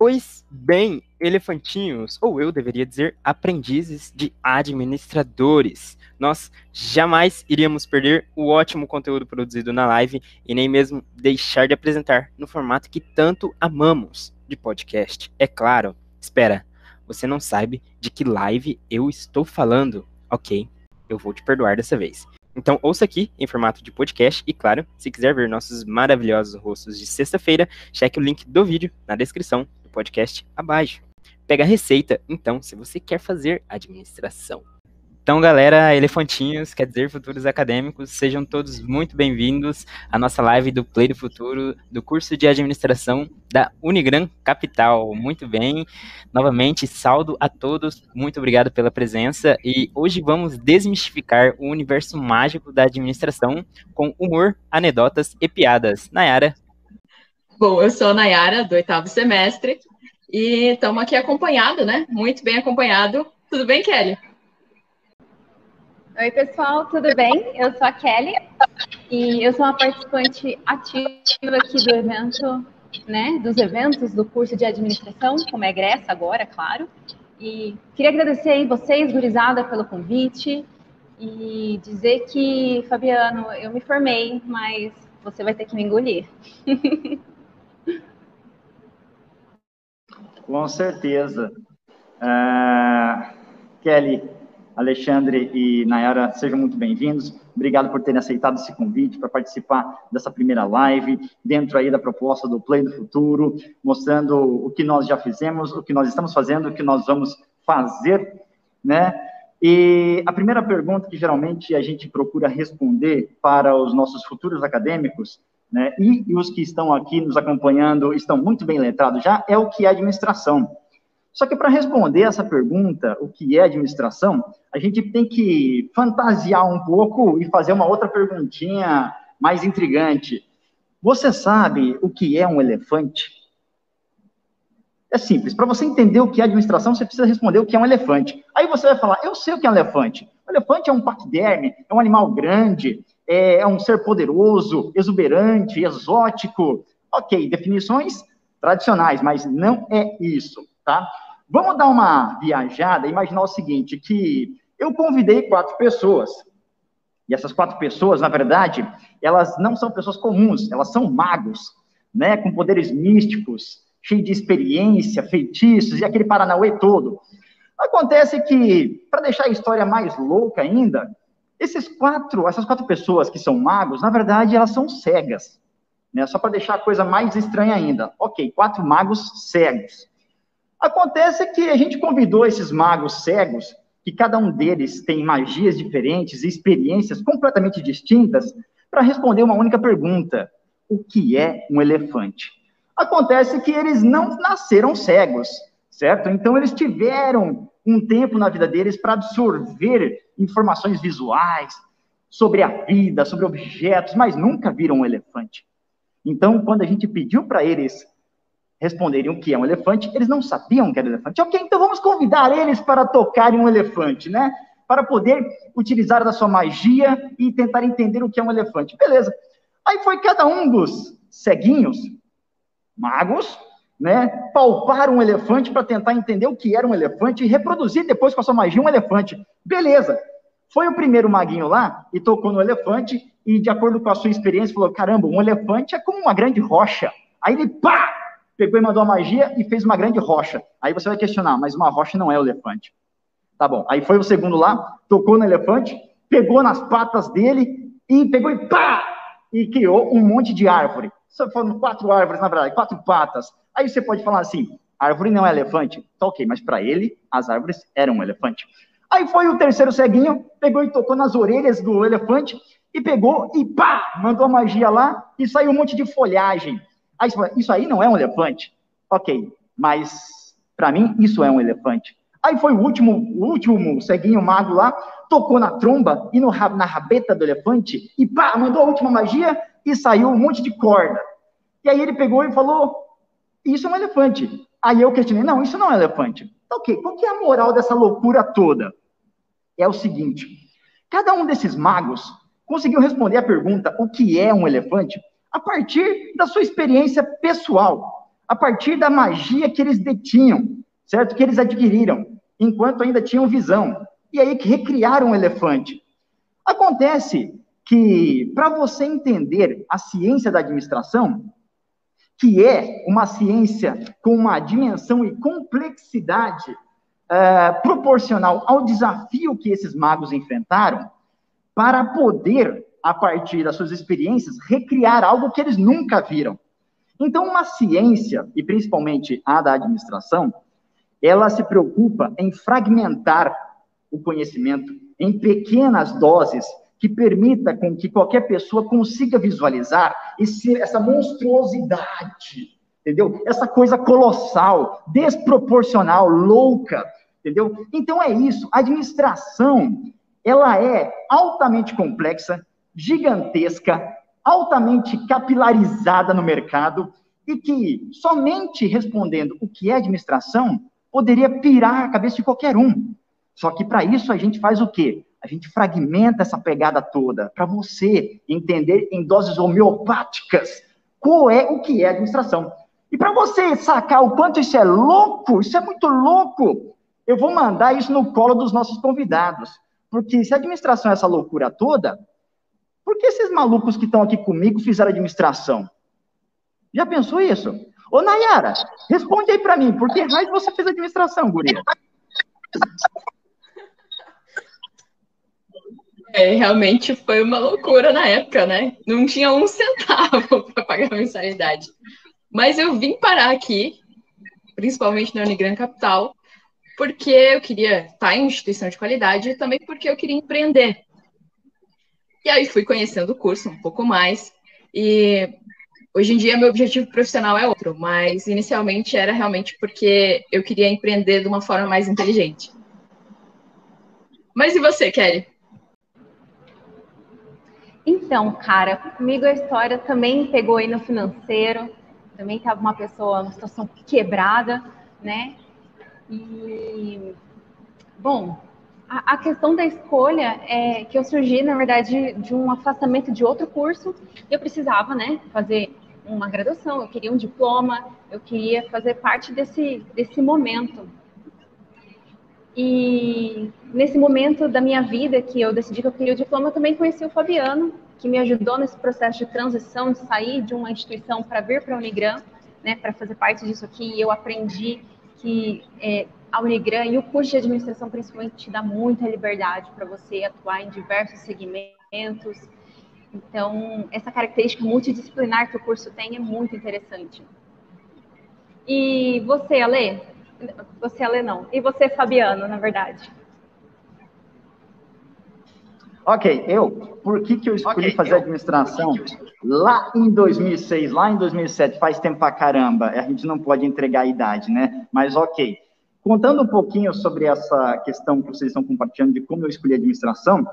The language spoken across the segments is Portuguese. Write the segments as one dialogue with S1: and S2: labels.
S1: Pois bem, elefantinhos, ou eu deveria dizer aprendizes de administradores. Nós jamais iríamos perder o ótimo conteúdo produzido na live e nem mesmo deixar de apresentar no formato que tanto amamos de podcast. É claro. Espera, você não sabe de que live eu estou falando? Ok, eu vou te perdoar dessa vez. Então ouça aqui em formato de podcast e claro, se quiser ver nossos maravilhosos rostos de sexta-feira, cheque o link do vídeo na descrição do podcast abaixo. Pega a receita, então, se você quer fazer administração. Então, galera, elefantinhos, quer dizer, futuros acadêmicos, sejam todos muito bem-vindos à nossa live do Play do Futuro, do curso de administração da Unigran Capital. Muito bem, novamente, saldo a todos, muito obrigado pela presença. E hoje vamos desmistificar o universo mágico da administração com humor, anedotas e piadas. Nayara.
S2: Bom, eu sou a Nayara, do oitavo semestre, e estamos aqui acompanhado, né? Muito bem acompanhado. Tudo bem, Kelly?
S3: Oi, pessoal, tudo bem? Eu sou a Kelly e eu sou uma participante ativa aqui do evento, né, dos eventos do curso de administração, como é egressa agora, claro. E queria agradecer aí vocês, gurizada, pelo convite e dizer que, Fabiano, eu me formei, mas você vai ter que me engolir.
S4: Com certeza. Uh, Kelly, Alexandre e Nayara, sejam muito bem-vindos. Obrigado por terem aceitado esse convite para participar dessa primeira live, dentro aí da proposta do Play do Futuro, mostrando o que nós já fizemos, o que nós estamos fazendo, o que nós vamos fazer, né? E a primeira pergunta que geralmente a gente procura responder para os nossos futuros acadêmicos, né, e, e os que estão aqui nos acompanhando estão muito bem letrados já, é o que é administração. Só que para responder essa pergunta, o que é administração, a gente tem que fantasiar um pouco e fazer uma outra perguntinha mais intrigante. Você sabe o que é um elefante? É simples. Para você entender o que é administração, você precisa responder o que é um elefante. Aí você vai falar: eu sei o que é um elefante. O elefante é um paquiderme, é um animal grande, é, é um ser poderoso, exuberante, exótico. Ok, definições tradicionais, mas não é isso, tá? Vamos dar uma viajada, imaginar o seguinte, que eu convidei quatro pessoas, e essas quatro pessoas, na verdade, elas não são pessoas comuns, elas são magos, né, com poderes místicos, cheios de experiência, feitiços e aquele paranauê todo. Acontece que, para deixar a história mais louca ainda, esses quatro, essas quatro pessoas que são magos, na verdade, elas são cegas. Né? Só para deixar a coisa mais estranha ainda. Ok, quatro magos cegos. Acontece que a gente convidou esses magos cegos, que cada um deles tem magias diferentes e experiências completamente distintas, para responder uma única pergunta: o que é um elefante? Acontece que eles não nasceram cegos, certo? Então eles tiveram um tempo na vida deles para absorver informações visuais sobre a vida, sobre objetos, mas nunca viram um elefante. Então, quando a gente pediu para eles responderem o que é um elefante, eles não sabiam que era elefante. Ok, então vamos convidar eles para tocarem um elefante, né? Para poder utilizar da sua magia e tentar entender o que é um elefante. Beleza. Aí foi cada um dos ceguinhos, magos, né? Palpar um elefante para tentar entender o que era um elefante e reproduzir depois com a sua magia um elefante. Beleza. Foi o primeiro maguinho lá e tocou no elefante e, de acordo com a sua experiência, falou: caramba, um elefante é como uma grande rocha. Aí ele, pá, pegou e mandou a magia e fez uma grande rocha. Aí você vai questionar, mas uma rocha não é o elefante. Tá bom. Aí foi o segundo lá, tocou no elefante, pegou nas patas dele e pegou e pá! E criou um monte de árvore. Só foram quatro árvores, na verdade, quatro patas. Aí você pode falar assim: árvore não é elefante. Tá ok, mas para ele, as árvores eram um elefante. Aí foi o terceiro ceguinho, pegou e tocou nas orelhas do elefante e pegou e pá! Mandou a magia lá e saiu um monte de folhagem. Aí isso aí não é um elefante? Ok, mas para mim isso é um elefante. Aí foi o último, o último ceguinho mago lá, tocou na tromba e no, na rabeta do elefante e pá, mandou a última magia e saiu um monte de corda. E aí ele pegou e falou: Isso é um elefante. Aí eu questionei: Não, isso não é um elefante. Ok, qual que é a moral dessa loucura toda? É o seguinte: cada um desses magos conseguiu responder a pergunta: O que é um elefante? a partir da sua experiência pessoal, a partir da magia que eles detinham, certo? Que eles adquiriram, enquanto ainda tinham visão. E aí que recriaram o elefante. Acontece que, para você entender a ciência da administração, que é uma ciência com uma dimensão e complexidade uh, proporcional ao desafio que esses magos enfrentaram, para poder, a partir das suas experiências, recriar algo que eles nunca viram. Então, uma ciência, e principalmente a da administração, ela se preocupa em fragmentar o conhecimento em pequenas doses que permita com que qualquer pessoa consiga visualizar esse, essa monstruosidade, entendeu? Essa coisa colossal, desproporcional, louca, entendeu? Então é isso. A administração, ela é altamente complexa, gigantesca, altamente capilarizada no mercado e que somente respondendo o que é administração poderia pirar a cabeça de qualquer um. Só que para isso a gente faz o quê? A gente fragmenta essa pegada toda para você entender em doses homeopáticas qual é o que é administração. E para você sacar o quanto isso é louco, isso é muito louco, eu vou mandar isso no colo dos nossos convidados. Porque se a administração é essa loucura toda, por que esses malucos que estão aqui comigo fizeram administração? Já pensou isso? Ô, Nayara, responde aí para mim, por que raio você fez administração, guria?
S2: É, realmente foi uma loucura na época, né? Não tinha um centavo para pagar a mensalidade. Mas eu vim parar aqui, principalmente na Unigran Capital, porque eu queria estar em instituição de qualidade e também porque eu queria empreender. E aí fui conhecendo o curso um pouco mais. E hoje em dia meu objetivo profissional é outro, mas inicialmente era realmente porque eu queria empreender de uma forma mais inteligente. Mas e você, Kelly?
S3: Então, cara, comigo a história também pegou aí no financeiro, também estava uma pessoa, uma situação quebrada, né? E, bom, a, a, questão da escolha é que eu surgi, na verdade, de um afastamento de outro curso. Eu precisava, né, fazer uma graduação, eu queria um diploma, eu queria fazer parte desse, desse momento. E nesse momento da minha vida que eu decidi que eu queria o diploma, eu também conheci o Fabiano, que me ajudou nesse processo de transição, de sair de uma instituição para vir para a Unigran, né, para fazer parte disso aqui. E eu aprendi que é, a Unigran e o curso de administração principalmente te dá muita liberdade para você atuar em diversos segmentos. Então, essa característica multidisciplinar que o curso tem é muito interessante. E você, Ale? Você, Ale, não. E você, Fabiano, na verdade?
S4: Ok, eu, por que, que eu escolhi okay, fazer eu, administração lá em 2006, lá em 2007, faz tempo pra caramba, a gente não pode entregar a idade, né? Mas ok. Contando um pouquinho sobre essa questão que vocês estão compartilhando de como eu escolhi administração,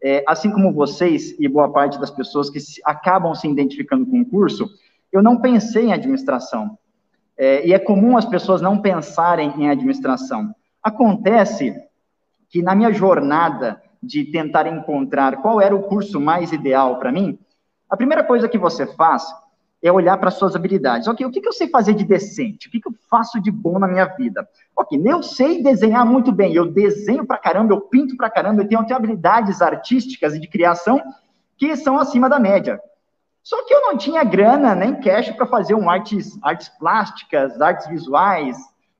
S4: é, assim como vocês e boa parte das pessoas que se, acabam se identificando com o curso, eu não pensei em administração. É, e é comum as pessoas não pensarem em administração. Acontece que na minha jornada de tentar encontrar qual era o curso mais ideal para mim, a primeira coisa que você faz é olhar para suas habilidades. Ok, o que, que, eu sei fazer de decente? O que, que, eu faço de bom na minha vida? Ok, eu sei desenhar muito bem, eu desenho para caramba, eu pinto para caramba, eu tenho, tenho habilidades artísticas e de criação que são acima da média. Só que eu não tinha grana nem cash para fazer um artes, artes plásticas, artes visuais,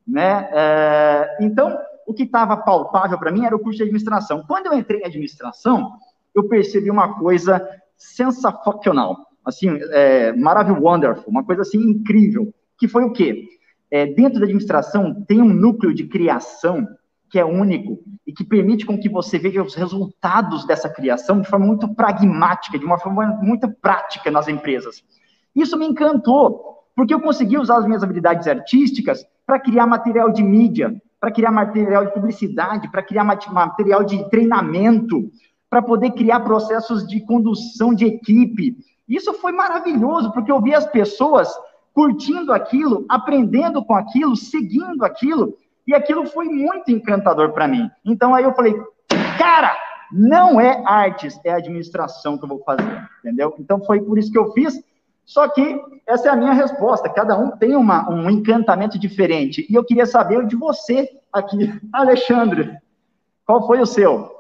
S4: né? É, então, o que estava palpável para mim era o curso de administração. Quando eu entrei em administração, eu percebi uma coisa sensacional, assim, é, maravilhoso, wonderful, uma coisa assim incrível, que foi o quê? É, dentro da administração tem um núcleo de criação que é único e que permite com que você veja os resultados dessa criação de forma muito pragmática, de uma forma muito prática nas empresas. Isso me encantou, porque eu consegui usar as minhas habilidades artísticas para criar material de mídia, para criar material de publicidade, para criar material de treinamento, para poder criar processos de condução de equipe. Isso foi maravilhoso, porque eu vi as pessoas curtindo aquilo, aprendendo com aquilo, seguindo aquilo, e aquilo foi muito encantador para mim. Então aí eu falei, cara, não é artes, é administração que eu vou fazer, entendeu? Então foi por isso que eu fiz. Só que essa é a minha resposta. Cada um tem uma, um encantamento diferente. E eu queria saber de você aqui, Alexandre. Qual foi o seu?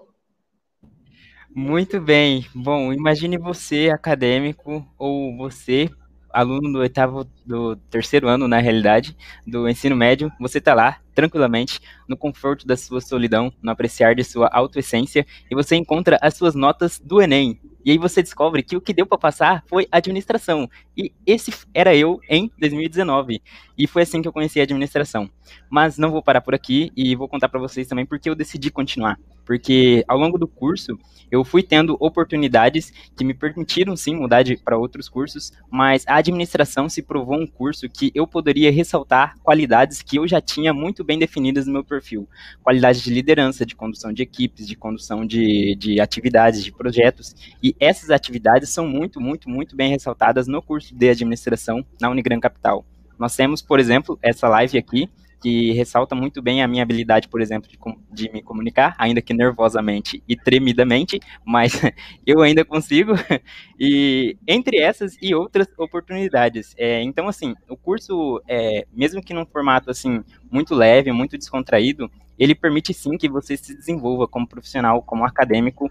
S1: Muito bem. Bom, imagine você, acadêmico, ou você, aluno do oitavo, do terceiro ano, na realidade, do ensino médio, você está lá, tranquilamente, no conforto da sua solidão, no apreciar de sua autoessência, e você encontra as suas notas do Enem. E aí você descobre que o que deu para passar foi administração. E esse era eu em 2019. E foi assim que eu conheci a administração. Mas não vou parar por aqui e vou contar para vocês também porque eu decidi continuar. Porque ao longo do curso eu fui tendo oportunidades que me permitiram sim mudar para outros cursos, mas a administração se provou um curso que eu poderia ressaltar qualidades que eu já tinha muito bem definidas no meu perfil. Qualidades de liderança, de condução de equipes, de condução de, de atividades, de projetos. E essas atividades são muito, muito, muito bem ressaltadas no curso de administração na Unigran Capital. Nós temos, por exemplo, essa live aqui, que ressalta muito bem a minha habilidade, por exemplo, de, de, me comunicar, ainda que nervosamente e tremidamente, mas eu ainda consigo. E entre essas e outras oportunidades. É, então, assim, o curso, é, mesmo que num formato assim muito leve, muito descontraído, ele permite sim que você se desenvolva como profissional, como acadêmico.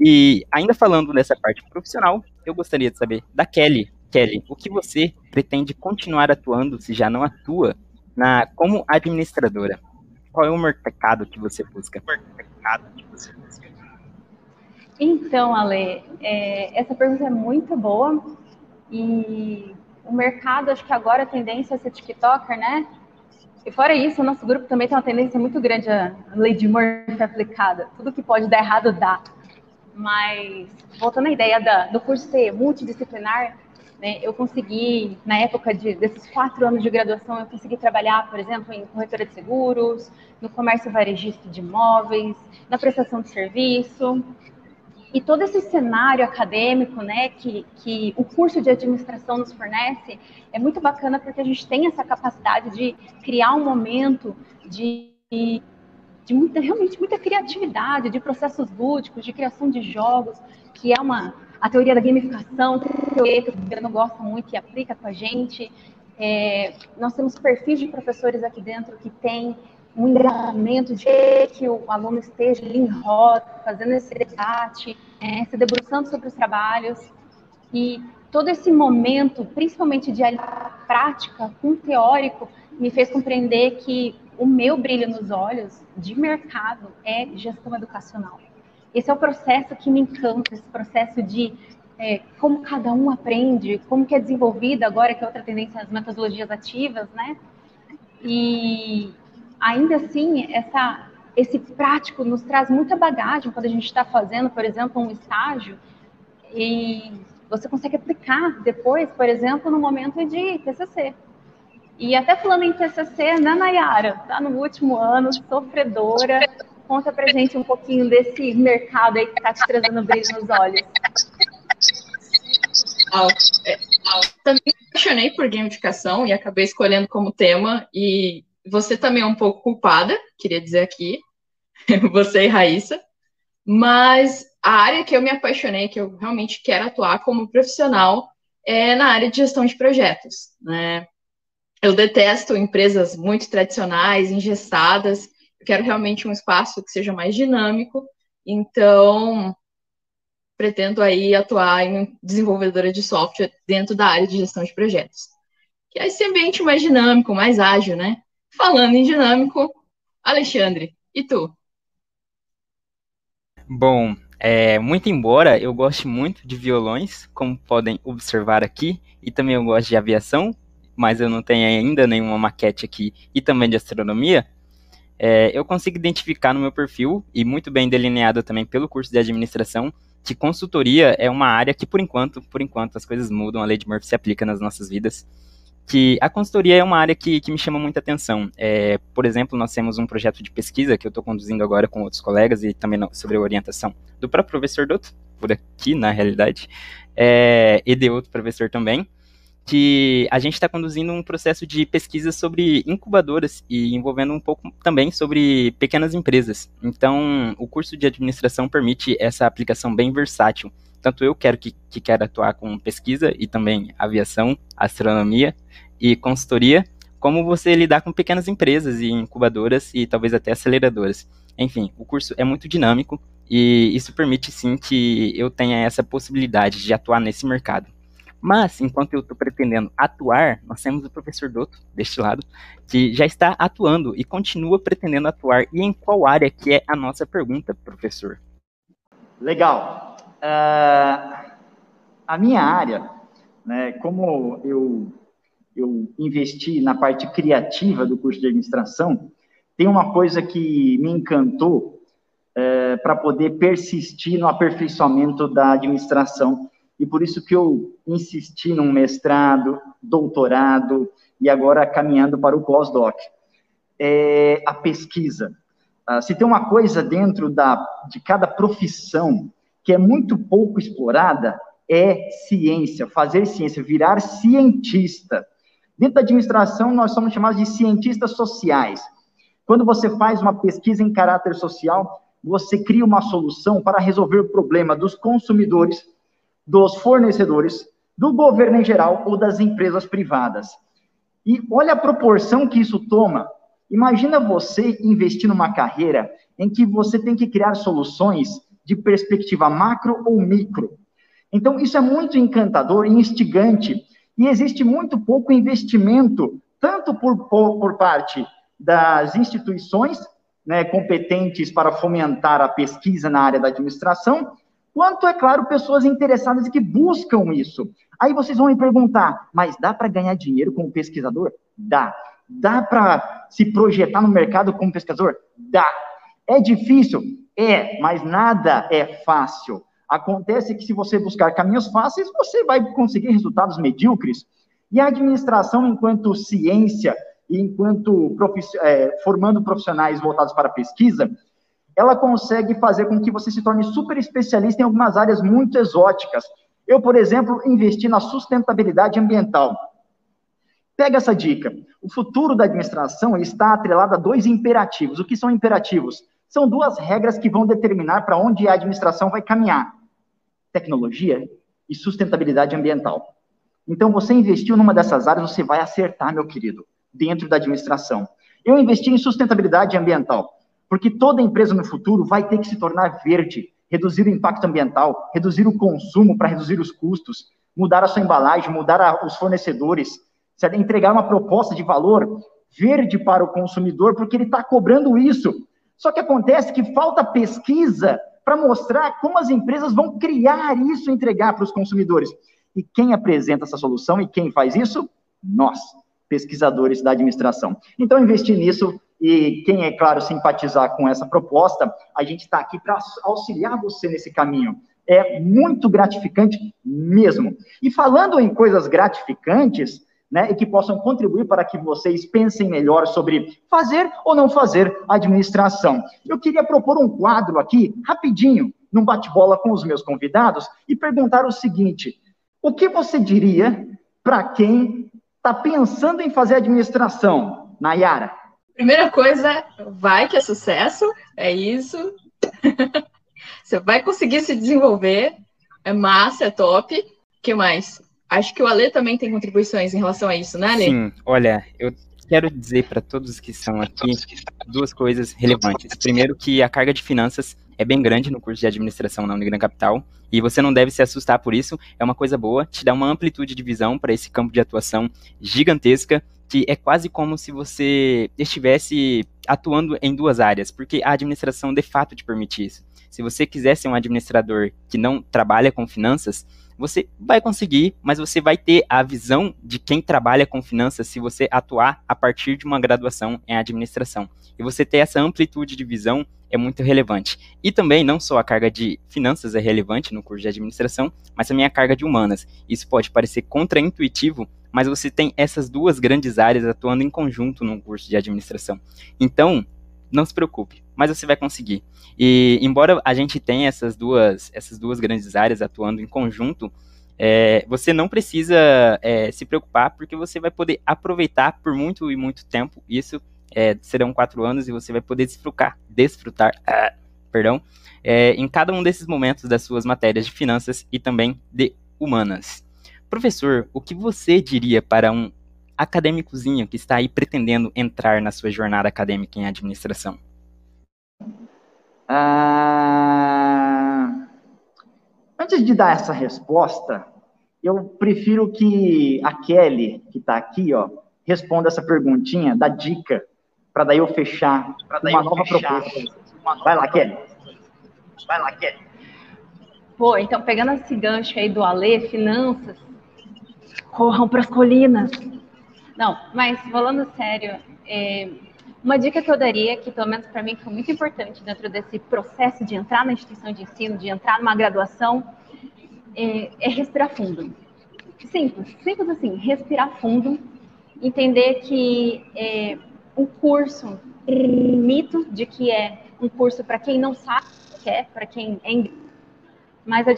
S1: E ainda falando dessa parte profissional, eu gostaria de saber da Kelly. Kelly, o que você pretende continuar atuando, se já não atua, na como administradora? Qual é o mercado que você busca? mercado que você busca?
S3: Então, Ale, é, essa pergunta é muito boa e o mercado, acho que agora a tendência é ser TikToker, né? E fora isso, o nosso grupo também tem uma tendência muito grande a lei de Murphy aplicada. Tudo que pode dar errado, dá. Mas, voltando à ideia da, do curso ser multidisciplinar, né, eu consegui, na época de, desses quatro anos de graduação, eu consegui trabalhar, por exemplo, em corretora de seguros, no comércio varejista de imóveis, na prestação de serviço. E todo esse cenário acadêmico né, que, que o curso de administração nos fornece é muito bacana porque a gente tem essa capacidade de criar um momento de, de muita, realmente muita criatividade, de processos lúdicos, de criação de jogos, que é uma, a teoria da gamificação, que o governo gosta muito e aplica com a gente. É, nós temos perfis de professores aqui dentro que têm um engajamento de que o aluno esteja ali em roda, fazendo esse debate, é, se debruçando sobre os trabalhos. E todo esse momento, principalmente de prática com teórico, me fez compreender que o meu brilho nos olhos de mercado é gestão educacional. Esse é o processo que me encanta, esse processo de é, como cada um aprende, como que é desenvolvida agora, que é outra tendência, as metodologias ativas, né? E ainda assim, essa, esse prático nos traz muita bagagem quando a gente está fazendo, por exemplo, um estágio, e você consegue aplicar depois, por exemplo, no momento de TCC. E até falando em TCC, né, Nayara? Está no último ano, sofredora, Conta pra gente um pouquinho desse mercado aí que tá te trazendo brilho nos olhos.
S2: É, também me apaixonei por gamificação e acabei escolhendo como tema. E você também é um pouco culpada, queria dizer aqui, você e Raíssa. Mas a área que eu me apaixonei, que eu realmente quero atuar como profissional, é na área de gestão de projetos. Né? Eu detesto empresas muito tradicionais, engessadas, quero realmente um espaço que seja mais dinâmico, então pretendo aí atuar em desenvolvedora de software dentro da área de gestão de projetos. Que é esse ambiente mais dinâmico, mais ágil, né? Falando em dinâmico, Alexandre, e tu?
S1: Bom, é, muito embora eu goste muito de violões, como podem observar aqui, e também eu gosto de aviação, mas eu não tenho ainda nenhuma maquete aqui, e também de astronomia, é, eu consigo identificar no meu perfil, e muito bem delineado também pelo curso de administração, que consultoria é uma área que, por enquanto, por enquanto, as coisas mudam, a lei de Murphy se aplica nas nossas vidas, que a consultoria é uma área que, que me chama muita atenção. É, por exemplo, nós temos um projeto de pesquisa que eu estou conduzindo agora com outros colegas e também sobre a orientação do próprio professor Douto, por aqui, na realidade, é, e de outro professor também, que a gente está conduzindo um processo de pesquisa sobre incubadoras e envolvendo um pouco também sobre pequenas empresas. Então, o curso de administração permite essa aplicação bem versátil tanto eu quero que, que quero atuar com pesquisa e também aviação, astronomia e consultoria, como você lidar com pequenas empresas e incubadoras e talvez até aceleradoras. Enfim, o curso é muito dinâmico e isso permite sim que eu tenha essa possibilidade de atuar nesse mercado. Mas, enquanto eu estou pretendendo atuar, nós temos o professor Douto, deste lado, que já está atuando e continua pretendendo atuar. E em qual área que é a nossa pergunta, professor?
S4: Legal. Uh, a minha área, né, como eu, eu investi na parte criativa do curso de administração, tem uma coisa que me encantou uh, para poder persistir no aperfeiçoamento da administração e por isso que eu insisti num mestrado, doutorado e agora caminhando para o pós-doc. É a pesquisa. Ah, se tem uma coisa dentro da, de cada profissão que é muito pouco explorada, é ciência, fazer ciência, virar cientista. Dentro da administração, nós somos chamados de cientistas sociais. Quando você faz uma pesquisa em caráter social, você cria uma solução para resolver o problema dos consumidores dos fornecedores, do governo em geral ou das empresas privadas. E olha a proporção que isso toma. Imagina você investir numa carreira em que você tem que criar soluções de perspectiva macro ou micro. Então, isso é muito encantador e instigante, e existe muito pouco investimento, tanto por, por, parte das instituições né, competentes para fomentar a pesquisa na área da administração, quanto, é claro, pessoas interessadas e que buscam isso. Aí vocês vão me perguntar, mas dá para ganhar dinheiro como pesquisador? Dá. Dá para se projetar no mercado como pesquisador? Dá. É difícil? É, mas nada é fácil. Acontece que se você buscar caminhos fáceis, você vai conseguir resultados medíocres. E a administração, enquanto ciência, e enquanto é, formando profissionais voltados para a pesquisa, ela consegue fazer com que você se torne super especialista em algumas áreas muito exóticas. Eu, por exemplo, investi na sustentabilidade ambiental. Pega essa dica. O futuro da administração está atrelado a dois imperativos. O que são imperativos? São duas regras que vão determinar para onde a administração vai caminhar: tecnologia e sustentabilidade ambiental. Então, você investiu numa dessas áreas, você vai acertar, meu querido, dentro da administração. Eu investi em sustentabilidade ambiental. Porque toda empresa no futuro vai ter que se tornar verde, reduzir o impacto ambiental, reduzir o consumo para reduzir os custos, mudar a sua embalagem, mudar a, os fornecedores, entregar uma proposta de valor verde para o consumidor, porque ele está cobrando isso. Só que acontece que falta pesquisa para mostrar como as empresas vão criar isso e entregar para os consumidores. E quem apresenta essa solução e quem faz isso? Nós, pesquisadores da administração. Então, investir nisso e quem, é claro, simpatizar com essa proposta, a gente está aqui para auxiliar você nesse caminho. É muito gratificante mesmo. E falando em coisas gratificantes, né, e que possam contribuir para que vocês pensem melhor sobre fazer ou não fazer administração. Eu queria propor um quadro aqui, rapidinho, num bate-bola com os meus convidados, e perguntar o seguinte: o que você diria para quem está pensando em fazer administração, Nayara?
S2: Primeira coisa, vai que é sucesso, é isso. Você vai conseguir se desenvolver, é massa, é top. Que mais? Acho que o Ale também tem contribuições em relação a isso, né, Ale?
S1: Sim, olha, eu quero dizer para todos que estão aqui duas coisas relevantes. Primeiro, que a carga de finanças é bem grande no curso de administração na Unigran Capital e você não deve se assustar por isso. É uma coisa boa, te dá uma amplitude de visão para esse campo de atuação gigantesca que é quase como se você estivesse atuando em duas áreas, porque a administração de fato te permite isso. Se você quiser ser um administrador que não trabalha com finanças, você vai conseguir, mas você vai ter a visão de quem trabalha com finanças se você atuar a partir de uma graduação em administração. E você ter essa amplitude de visão é muito relevante. E também, não só a carga de finanças é relevante no curso de administração, mas também a carga de humanas. Isso pode parecer contraintuitivo, mas você tem essas duas grandes áreas atuando em conjunto no curso de administração. Então, não se preocupe, mas você vai conseguir. E embora a gente tenha essas duas, essas duas grandes áreas atuando em conjunto, é, você não precisa é, se preocupar, porque você vai poder aproveitar por muito e muito tempo. Isso é, serão quatro anos e você vai poder desfrutar, desfrutar, ah, perdão, é, em cada um desses momentos das suas matérias de finanças e também de humanas. Professor, o que você diria para um acadêmicozinho que está aí pretendendo entrar na sua jornada acadêmica em administração?
S4: Ah, antes de dar essa resposta, eu prefiro que a Kelly, que está aqui, ó, responda essa perguntinha, da dica, para daí eu fechar daí uma eu nova fechar. proposta. Vai lá, Kelly. Vai lá, Kelly.
S3: Pô, então pegando esse gancho aí do Alê, finanças, corram para as colinas. Não, mas falando sério, é, uma dica que eu daria, que pelo menos para mim foi muito importante dentro desse processo de entrar na instituição de ensino, de entrar numa graduação, é, é respirar fundo. Simples, simples assim, respirar fundo, entender que é, um curso, mito de que é um curso para quem não sabe o que é, para quem é mas a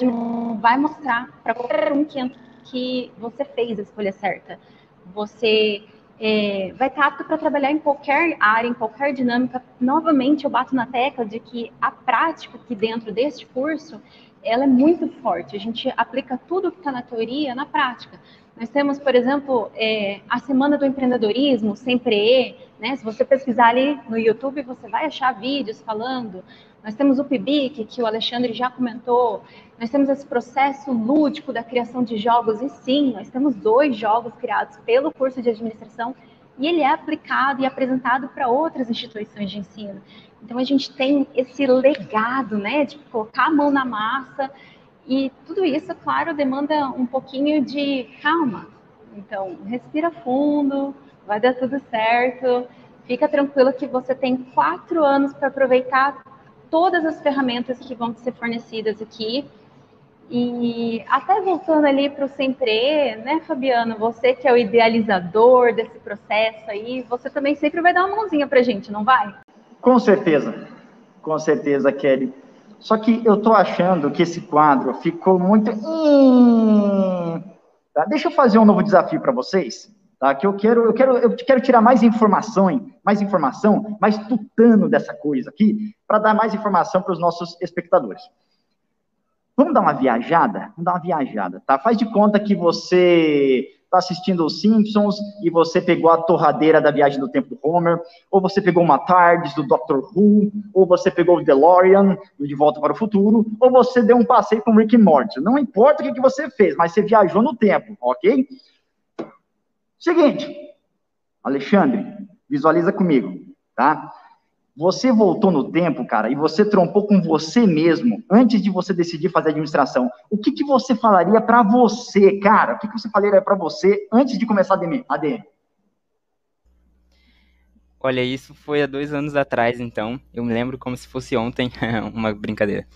S3: vai mostrar para qualquer um que entra que você fez a escolha certa. Você é, vai estar apto para trabalhar em qualquer área, em qualquer dinâmica. Novamente, eu bato na tecla de que a prática aqui dentro deste curso, ela é muito forte. A gente aplica tudo que está na teoria na prática. Nós temos, por exemplo, é, a Semana do Empreendedorismo, Sempre, né? Se você pesquisar ali no YouTube, você vai achar vídeos falando. Nós temos o PIBIC, que o Alexandre já comentou. Nós temos esse processo lúdico da criação de jogos, e sim, nós temos dois jogos criados pelo curso de administração e ele é aplicado e apresentado para outras instituições de ensino. Então a gente tem esse legado, né, de colocar a mão na massa e tudo isso, claro, demanda um pouquinho de calma. Então, respira fundo, vai dar tudo certo. Fica tranquilo que você tem quatro anos para aproveitar todas as ferramentas que vão ser fornecidas aqui e até voltando ali para o Sempre, né, Fabiano? Você que é o idealizador desse processo aí, você também sempre vai dar uma mãozinha para a gente, não vai?
S4: Com certeza, com certeza, Kelly. Só que eu estou achando que esse quadro ficou muito. Hum, tá? Deixa eu fazer um novo desafio para vocês. Tá? Que eu quero, eu quero, eu quero tirar mais informação, mais informação, mais tutano dessa coisa aqui, para dar mais informação para os nossos espectadores. Vamos dar uma viajada? Vamos dar uma viajada, tá? Faz de conta que você está assistindo os Simpsons e você pegou a torradeira da Viagem do Tempo do Homer, ou você pegou uma TARDIS do Doctor Who, ou você pegou o DeLorean de Volta para o Futuro, ou você deu um passeio com Rick e Morty. Não importa o que, que você fez, mas você viajou no tempo, ok? Seguinte, Alexandre, visualiza comigo, tá? Você voltou no tempo, cara, e você trompou com você mesmo antes de você decidir fazer administração. O que, que você falaria para você, cara? O que, que você falaria para você antes de começar a ADM?
S1: Olha, isso foi há dois anos atrás, então. Eu me lembro como se fosse ontem, uma brincadeira.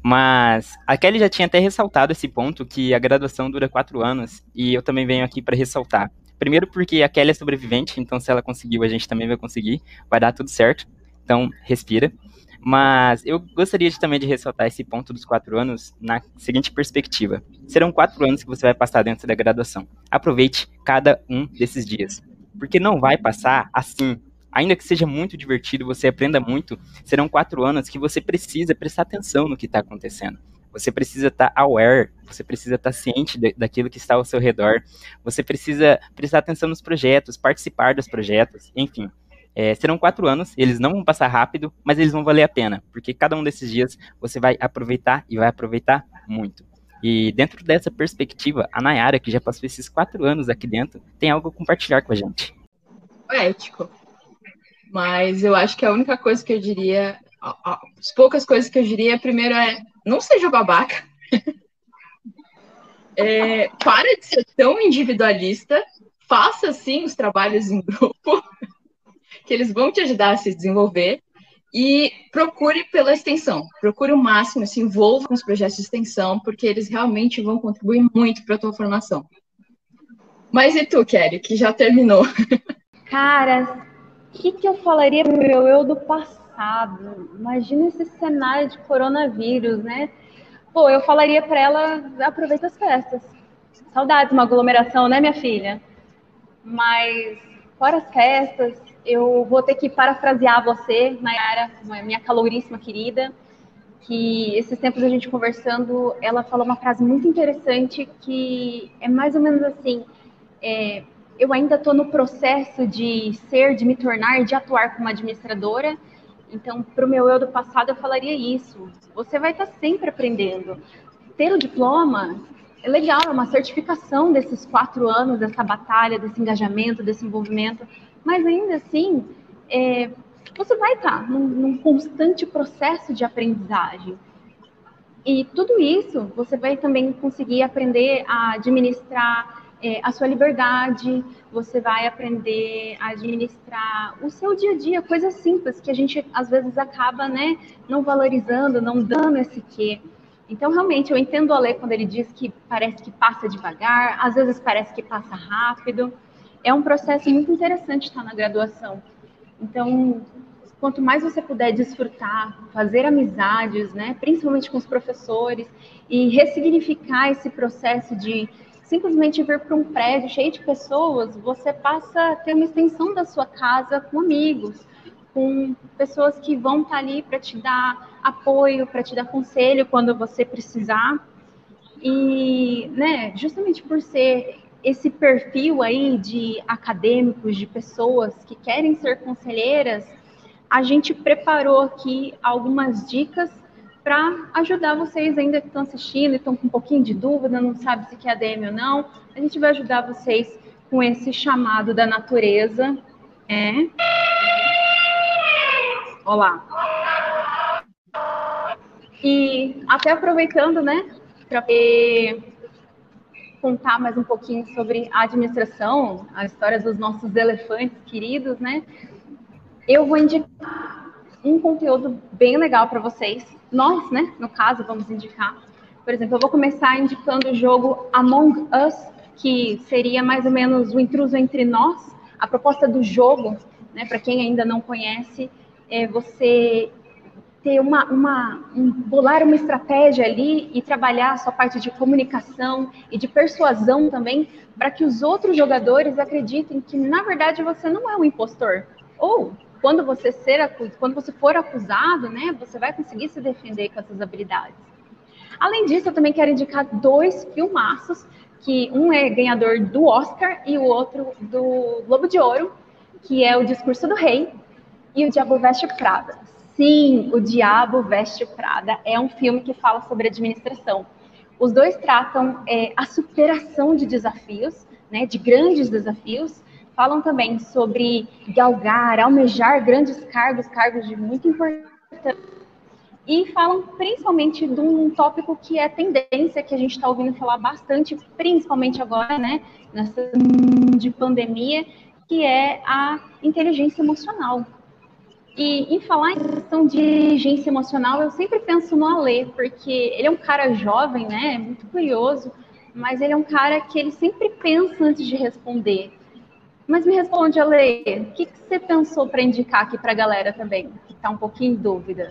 S1: Mas a Kelly já tinha até ressaltado esse ponto, que a graduação dura quatro anos, e eu também venho aqui para ressaltar. Primeiro porque a Kelly é sobrevivente, então se ela conseguiu, a gente também vai conseguir, vai dar tudo certo. Então, respira. Mas eu gostaria de, também de ressaltar esse ponto dos quatro anos na seguinte perspectiva. Serão quatro anos que você vai passar dentro da graduação. Aproveite cada um desses dias. Porque não vai passar assim. Ainda que seja muito divertido, você aprenda muito, serão quatro anos que você precisa prestar atenção no que está acontecendo. Você precisa estar tá aware, você precisa estar tá ciente de, daquilo que está ao seu redor. Você precisa prestar atenção nos projetos, participar dos projetos, enfim. É, serão quatro anos, eles não vão passar rápido, mas eles vão valer a pena, porque cada um desses dias você vai aproveitar e vai aproveitar muito. E dentro dessa perspectiva, a Nayara, que já passou esses quatro anos aqui dentro, tem algo a compartilhar com a gente.
S2: Ético. Mas eu acho que a única coisa que eu diria, as poucas coisas que eu diria, primeiro é não seja babaca. é, para de ser tão individualista, faça sim os trabalhos em grupo que eles vão te ajudar a se desenvolver e procure pela extensão, procure o máximo, se envolva com os projetos de extensão, porque eles realmente vão contribuir muito para a tua formação. Mas e tu, Kelly, que já terminou?
S3: Cara, o que, que eu falaria pro meu eu do passado? Imagina esse cenário de coronavírus, né? Pô, eu falaria para ela, aproveita as festas. Saudades, uma aglomeração, né, minha filha? Mas, fora as festas, eu vou ter que parafrasear você, Nayara, minha caloríssima querida. que esses tempos a gente conversando, ela falou uma frase muito interessante que é mais ou menos assim: é, eu ainda estou no processo de ser, de me tornar, de atuar como administradora. Então, para o meu eu do passado, eu falaria isso. Você vai estar tá sempre aprendendo. Ter o diploma é legal, é uma certificação desses quatro anos, dessa batalha, desse engajamento, desse envolvimento. Mas ainda assim, é, você vai estar num, num constante processo de aprendizagem. E tudo isso você vai também conseguir aprender a administrar é, a sua liberdade, você vai aprender a administrar o seu dia a dia, coisas simples que a gente às vezes acaba né, não valorizando, não dando esse quê. Então, realmente, eu entendo a lei quando ele diz que parece que passa devagar, às vezes parece que passa rápido. É um processo muito interessante estar na graduação. Então, quanto mais você puder desfrutar, fazer amizades, né, principalmente com os professores, e ressignificar esse processo de simplesmente vir para um prédio cheio de pessoas, você passa a ter uma extensão da sua casa com amigos, com pessoas que vão estar ali para te dar apoio, para te dar conselho quando você precisar. E, né, justamente por ser esse perfil aí de acadêmicos, de pessoas que querem ser conselheiras, a gente preparou aqui algumas dicas para ajudar vocês ainda que estão assistindo e estão com um pouquinho de dúvida, não sabe se quer ADM ou não. A gente vai ajudar vocês com esse chamado da natureza. É. Olá. E até aproveitando, né, para contar mais um pouquinho sobre a administração, a história dos nossos elefantes queridos, né? Eu vou indicar um conteúdo bem legal para vocês. Nós, né, no caso, vamos indicar. Por exemplo, eu vou começar indicando o jogo Among Us, que seria mais ou menos o intruso entre nós. A proposta do jogo, né, para quem ainda não conhece, é você ter uma, uma um, bolar uma estratégia ali e trabalhar a sua parte de comunicação e de persuasão também para que os outros jogadores acreditem que na verdade você não é um impostor ou quando você ser quando você for acusado, né, você vai conseguir se defender com essas habilidades. Além disso, eu também quero indicar dois filmaços que um é ganhador do Oscar e o outro do Globo de Ouro, que é o Discurso do Rei e o Diabo Veste Prada. Sim, O Diabo Veste Prada é um filme que fala sobre administração. Os dois tratam é, a superação de desafios, né, de grandes desafios. Falam também sobre galgar, almejar grandes cargos, cargos de muita importância. E falam principalmente de um tópico que é tendência, que a gente está ouvindo falar bastante, principalmente agora, né, nessa de pandemia, que é a inteligência emocional. E em falar em questão de inteligência emocional, eu sempre penso no Alê, porque ele é um cara jovem, né? Muito curioso, mas ele é um cara que ele sempre pensa antes de responder. Mas me responde, Alê, o que, que você pensou para indicar aqui para a galera também, que está um pouquinho em dúvida?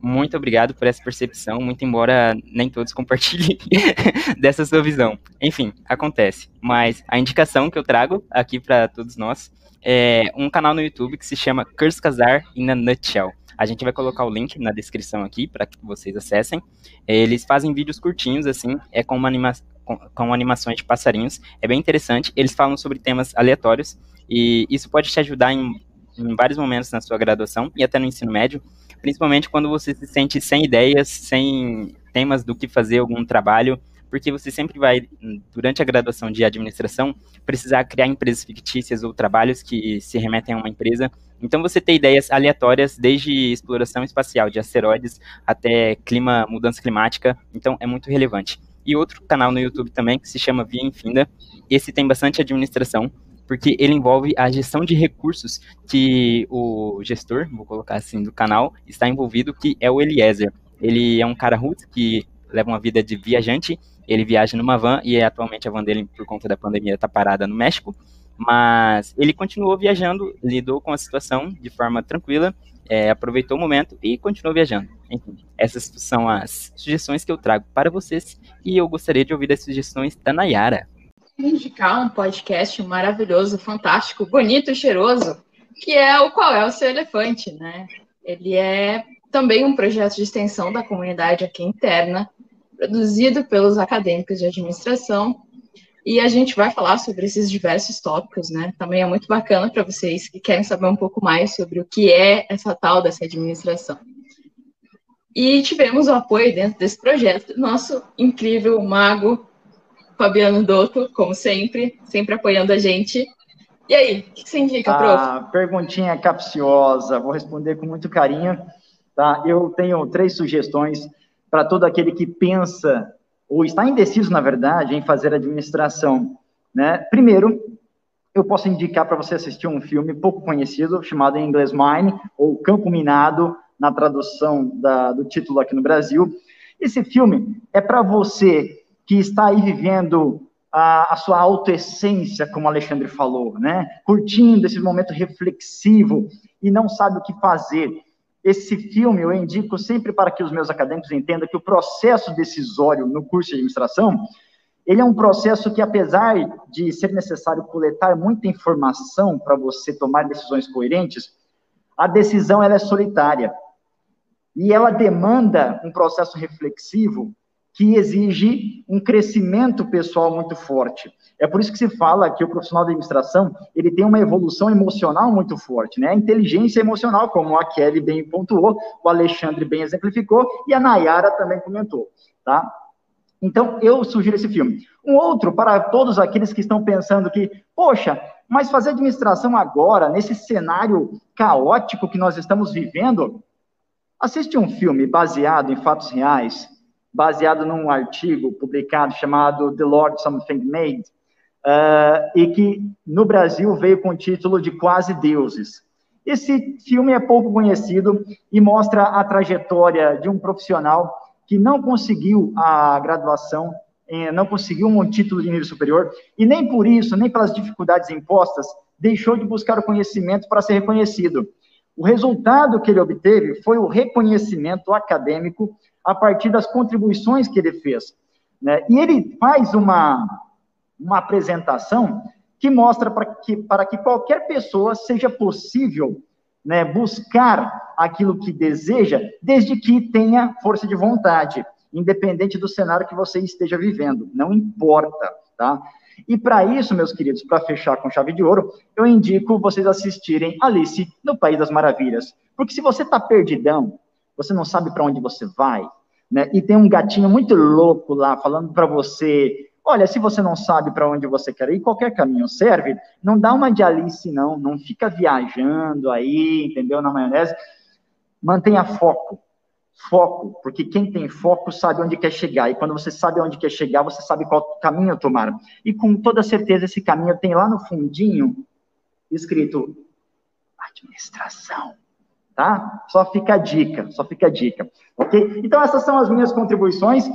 S1: Muito obrigado por essa percepção, muito embora nem todos compartilhem dessa sua visão. Enfim, acontece. Mas a indicação que eu trago aqui para todos nós é um canal no YouTube que se chama Curse Casar in a Nutshell. A gente vai colocar o link na descrição aqui para que vocês acessem. Eles fazem vídeos curtinhos, assim, é com, uma anima com, com animações de passarinhos. É bem interessante. Eles falam sobre temas aleatórios e isso pode te ajudar em, em vários momentos na sua graduação e até no ensino médio, principalmente quando você se sente sem ideias, sem temas do que fazer algum trabalho porque você sempre vai, durante a graduação de administração, precisar criar empresas fictícias ou trabalhos que se remetem a uma empresa. Então, você tem ideias aleatórias, desde exploração espacial de asteroides até clima, mudança climática. Então, é muito relevante. E outro canal no YouTube também, que se chama Via Infinda. Esse tem bastante administração, porque ele envolve a gestão de recursos que o gestor, vou colocar assim, do canal, está envolvido, que é o Eliezer. Ele é um cara roots que leva uma vida de viajante ele viaja numa van e atualmente a van dele, por conta da pandemia, está parada no México. Mas ele continuou viajando, lidou com a situação de forma tranquila, é, aproveitou o momento e continuou viajando. Enfim, essas são as sugestões que eu trago para vocês e eu gostaria de ouvir as sugestões da Nayara.
S2: Indicar um podcast maravilhoso, fantástico, bonito e cheiroso, que é o Qual é o Seu Elefante, né? Ele é também um projeto de extensão da comunidade aqui interna, produzido pelos acadêmicos de administração. E a gente vai falar sobre esses diversos tópicos, né? Também é muito bacana para vocês que querem saber um pouco mais sobre o que é essa tal dessa administração. E tivemos o apoio dentro desse projeto do nosso incrível mago Fabiano Dotto, como sempre, sempre apoiando a gente. E aí, o que você indica, prof?
S4: Ah, perguntinha capciosa, vou responder com muito carinho. Tá? Eu tenho três sugestões para todo aquele que pensa, ou está indeciso, na verdade, em fazer administração. Né? Primeiro, eu posso indicar para você assistir um filme pouco conhecido, chamado em inglês Mine, ou Campo Minado, na tradução da, do título aqui no Brasil. Esse filme é para você que está aí vivendo a, a sua autoessência, como Alexandre falou, né? Curtindo esse momento reflexivo e não sabe o que fazer. Esse filme eu indico sempre para que os meus acadêmicos entendam que o processo decisório no curso de administração, ele é um processo que, apesar de ser necessário coletar muita informação para você tomar decisões coerentes, a decisão ela é solitária. E ela demanda um processo reflexivo que exige um crescimento pessoal muito forte. É por isso que se fala que o profissional da administração, ele tem uma evolução emocional muito forte, né? Inteligência emocional, como a Kelly bem pontuou, o Alexandre bem exemplificou e a Nayara também comentou, tá? Então, eu sugiro esse filme. Um outro para todos aqueles que estão pensando que, poxa, mas fazer administração agora, nesse cenário caótico que nós estamos vivendo, assiste um filme baseado em fatos reais, baseado num artigo publicado chamado The Lord Something Made, uh, e que no Brasil veio com o título de Quase Deuses. Esse filme é pouco conhecido e mostra a trajetória de um profissional que não conseguiu a graduação, eh, não conseguiu um título de nível superior, e nem por isso, nem pelas dificuldades impostas, deixou de buscar o conhecimento para ser reconhecido. O resultado que ele obteve foi o reconhecimento acadêmico a partir das contribuições que ele fez. Né? E ele faz uma, uma apresentação que mostra para que, para que qualquer pessoa seja possível né, buscar aquilo que deseja, desde que tenha força de vontade, independente do cenário que você esteja vivendo, não importa, tá? E para isso, meus queridos, para fechar com chave de ouro, eu indico vocês assistirem Alice no País das Maravilhas. Porque se você está perdidão, você não sabe para onde você vai, né? E tem um gatinho muito louco lá falando para você, olha, se você não sabe para onde você quer ir, qualquer caminho serve. Não dá uma de Alice não, não fica viajando aí, entendeu, na maionese. Mantenha foco. Foco, porque quem tem foco sabe onde quer chegar. E quando você sabe onde quer chegar, você sabe qual caminho tomar. E com toda certeza esse caminho tem lá no fundinho escrito administração tá? Só fica a dica, só fica a dica, ok? Então, essas são as minhas contribuições,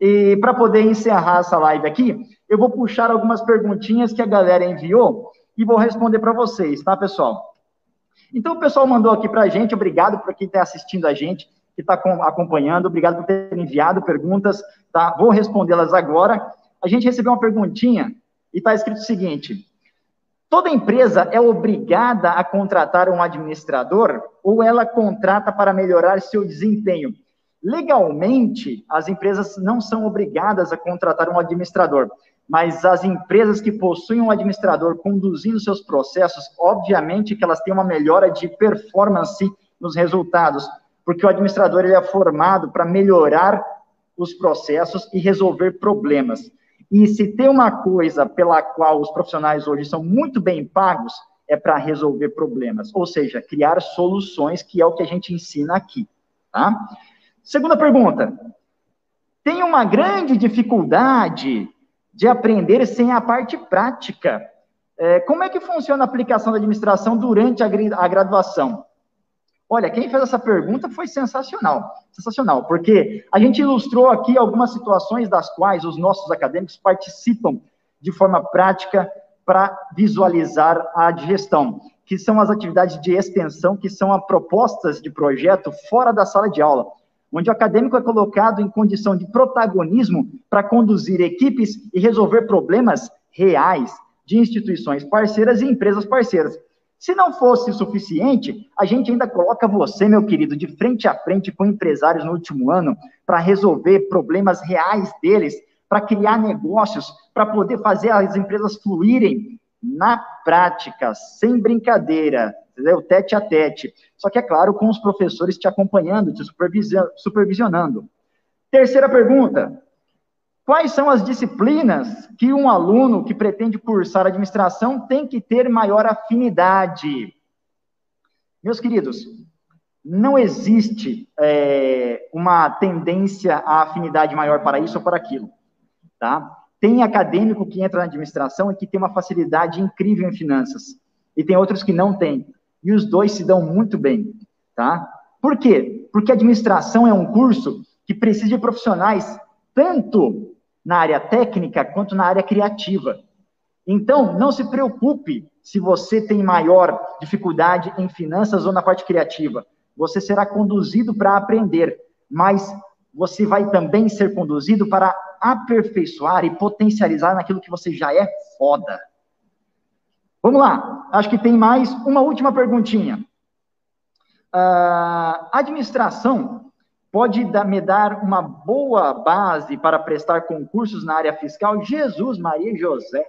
S4: e para poder encerrar essa live aqui, eu vou puxar algumas perguntinhas que a galera enviou e vou responder para vocês, tá, pessoal? Então, o pessoal mandou aqui para a gente, obrigado por quem está assistindo a gente, que está acompanhando, obrigado por ter enviado perguntas, tá? Vou respondê-las agora. A gente recebeu uma perguntinha e está escrito o seguinte: Toda empresa é obrigada a contratar um administrador ou ela contrata para melhorar seu desempenho? Legalmente, as empresas não são obrigadas a contratar um administrador, mas as empresas que possuem um administrador conduzindo seus processos, obviamente que elas têm uma melhora de performance nos resultados, porque o administrador ele é formado para melhorar os processos e resolver problemas. E se tem uma coisa pela qual os profissionais hoje são muito bem pagos, é para resolver problemas, ou seja, criar soluções, que é o que a gente ensina aqui, tá? Segunda pergunta. Tem uma grande dificuldade de aprender sem a parte prática. É, como é que funciona a aplicação da administração durante a, a graduação? Olha, quem fez essa pergunta foi sensacional, sensacional, porque a gente ilustrou aqui algumas situações das quais os nossos acadêmicos participam de forma prática para visualizar a digestão, que são as atividades de extensão, que são as propostas de projeto fora da sala de aula, onde o acadêmico é colocado em condição de protagonismo para conduzir equipes e resolver problemas reais de instituições parceiras e empresas parceiras. Se não fosse suficiente, a gente ainda coloca você, meu querido, de frente a frente com empresários no último ano para resolver problemas reais deles, para criar negócios, para poder fazer as empresas fluírem na prática, sem brincadeira, entendeu? Tete a tete. Só que, é claro, com os professores te acompanhando, te supervisionando. Terceira pergunta: Quais são as disciplinas que um aluno que pretende cursar administração tem que ter maior afinidade? Meus queridos, não existe é, uma tendência à afinidade maior para isso ou para aquilo, tá? Tem acadêmico que entra na administração e que tem uma facilidade incrível em finanças, e tem outros que não têm, e os dois se dão muito bem, tá? Por quê? Porque administração é um curso que precisa de profissionais tanto na área técnica quanto na área criativa. Então, não se preocupe se você tem maior dificuldade em finanças ou na parte criativa. Você será conduzido para aprender, mas você vai também ser conduzido para aperfeiçoar e potencializar naquilo que você já é foda. Vamos lá, acho que tem mais uma última perguntinha. Uh, administração pode me dar uma boa base para prestar concursos na área fiscal? Jesus, Maria e José.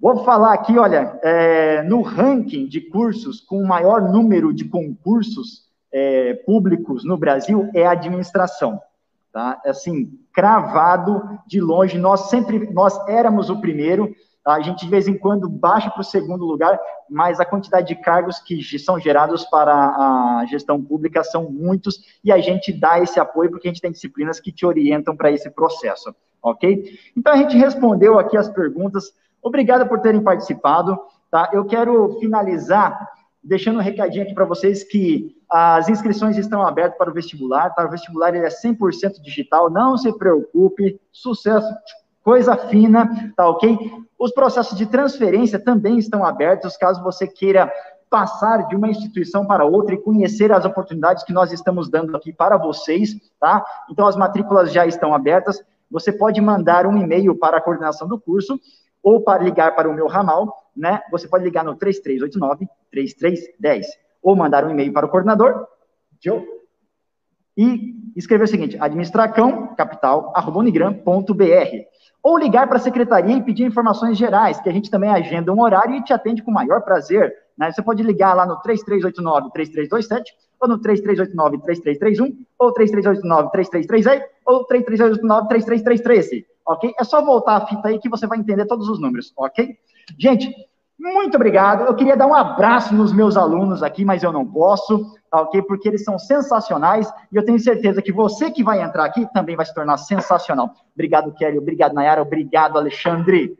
S4: Vou falar aqui, olha, é, no ranking de cursos com o maior número de concursos é, públicos no Brasil é a administração, tá? Assim, cravado de longe, nós sempre, nós éramos o primeiro, a gente, de vez em quando, baixa para o segundo lugar, mas a quantidade de cargos que são gerados para a gestão pública são muitos, e a gente dá esse apoio porque a gente tem disciplinas que te orientam para esse processo, ok? Então, a gente respondeu aqui as perguntas. Obrigado por terem participado, tá? Eu quero finalizar deixando um recadinho aqui para vocês que as inscrições estão abertas para o vestibular, tá? O vestibular ele é 100% digital, não se preocupe, sucesso coisa fina, tá ok? Os processos de transferência também estão abertos, caso você queira passar de uma instituição para outra e conhecer as oportunidades que nós estamos dando aqui para vocês, tá? Então, as matrículas já estão abertas. Você pode mandar um e-mail para a coordenação do curso ou para ligar para o meu ramal, né? Você pode ligar no 3389 3310 ou mandar um e-mail para o coordenador, Joe, e escrever o seguinte: administracão, capital, arroba unigram.br ou ligar para a secretaria e pedir informações gerais, que a gente também agenda um horário e te atende com o maior prazer. Né? Você pode ligar lá no 3389-3327, ou no 3389-3331, ou 3389-3338, ou 3389-3333, ok? É só voltar a fita aí que você vai entender todos os números, ok? Gente, muito obrigado. Eu queria dar um abraço nos meus alunos aqui, mas eu não posso, tá ok? Porque eles são sensacionais e eu tenho certeza que você que vai entrar aqui também vai se tornar sensacional. Obrigado, Kelly. Obrigado, Nayara. Obrigado, Alexandre.